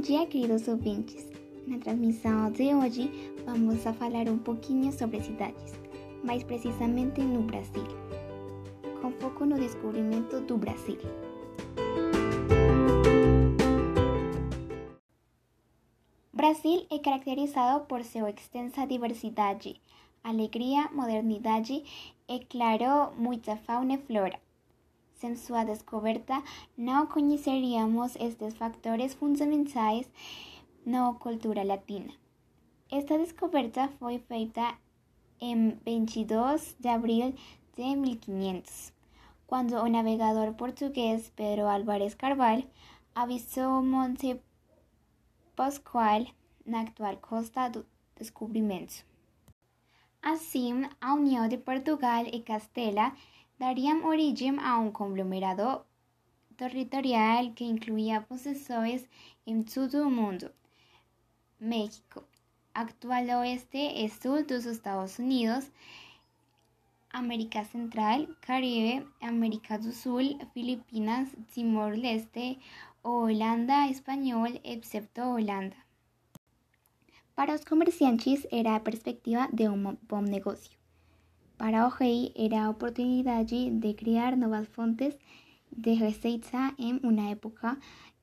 Bom dia, queridos ouvintes. Na transmissão de hoje, vamos a falar um pouquinho sobre cidades, mais precisamente no Brasil, com foco no descobrimento do Brasil. Brasil é caracterizado por sua extensa diversidade, alegria, modernidade e, claro, muita fauna e flora. Sem sua descoberta, não conheceríamos estes factores fundamentais na cultura latina. Esta descoberta foi feita em 22 de abril de 1500, quando o navegador português Pedro Álvares Carvalho avisou Monte Pascoal na atual costa do descobrimento. Assim, a união de Portugal e Castela darían origen a un conglomerado territorial que incluía posesiones en todo el mundo. México, actual oeste y sur de los Estados Unidos, América Central, Caribe, América do Sul, Filipinas, Timor-Leste, Holanda Español, excepto Holanda. Para los comerciantes era la perspectiva de un buen negocio. Para Ojei era oportunidad de crear nuevas fuentes de receita en una época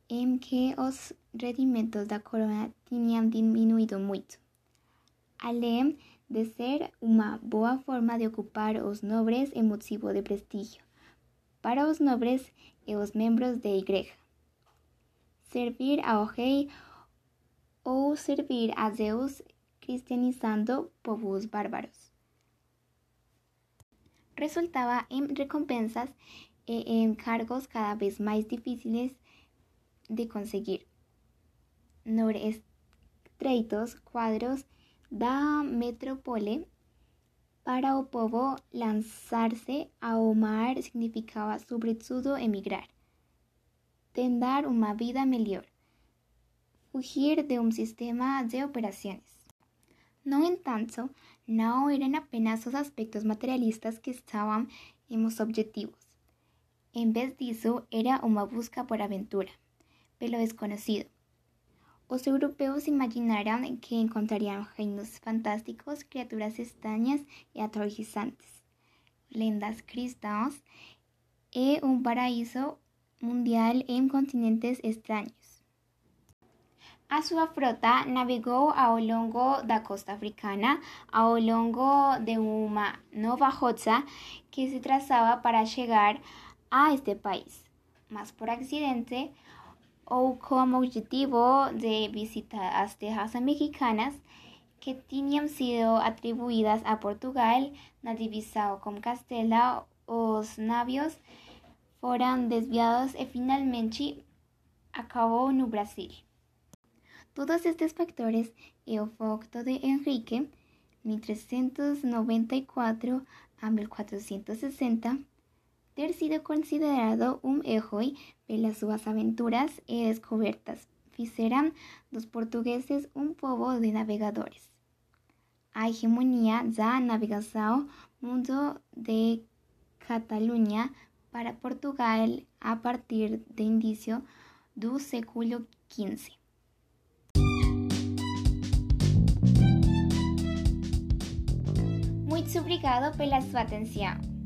en que los rendimientos de la corona tenían disminuido mucho. Além de ser una buena forma de ocupar los nobres en motivo de prestigio para los nobles y los miembros de igreja. Servir a Ojei o servir a Zeus cristianizando povos bárbaros resultaba en recompensas e en cargos cada vez más difíciles de conseguir. No estreitos cuadros da metrópole para o povo lanzarse ao mar significaba sobre todo emigrar, tentar una vida mejor, fugir de un sistema de operaciones. No entanto, no eran apenas los aspectos materialistas que estaban en los objetivos. En vez de eso, era una búsqueda por aventura, pero desconocido. Los europeos imaginaron que encontrarían reinos fantásticos, criaturas extrañas y aterrorizantes, lendas cristãs y un paraíso mundial en continentes extraños. A sua frota navegou ao longo da costa africana, ao longo de uma nova rota que se traçava para chegar a este país, mas por acidente ou como objetivo de visitar as terras mexicanas que tinham sido atribuídas a Portugal na com Castela, os navios foram desviados e finalmente acabou no Brasil. Todos estos factores y el facto de Enrique, 1394 a 1460, ter sido considerado un héroe las sus aventuras y descubiertas fizeram los portugueses un povo de navegadores. A hegemonía da navegación mundo de Cataluña para Portugal a partir de inicio do século XV. Muito obrigado pela sua atenção.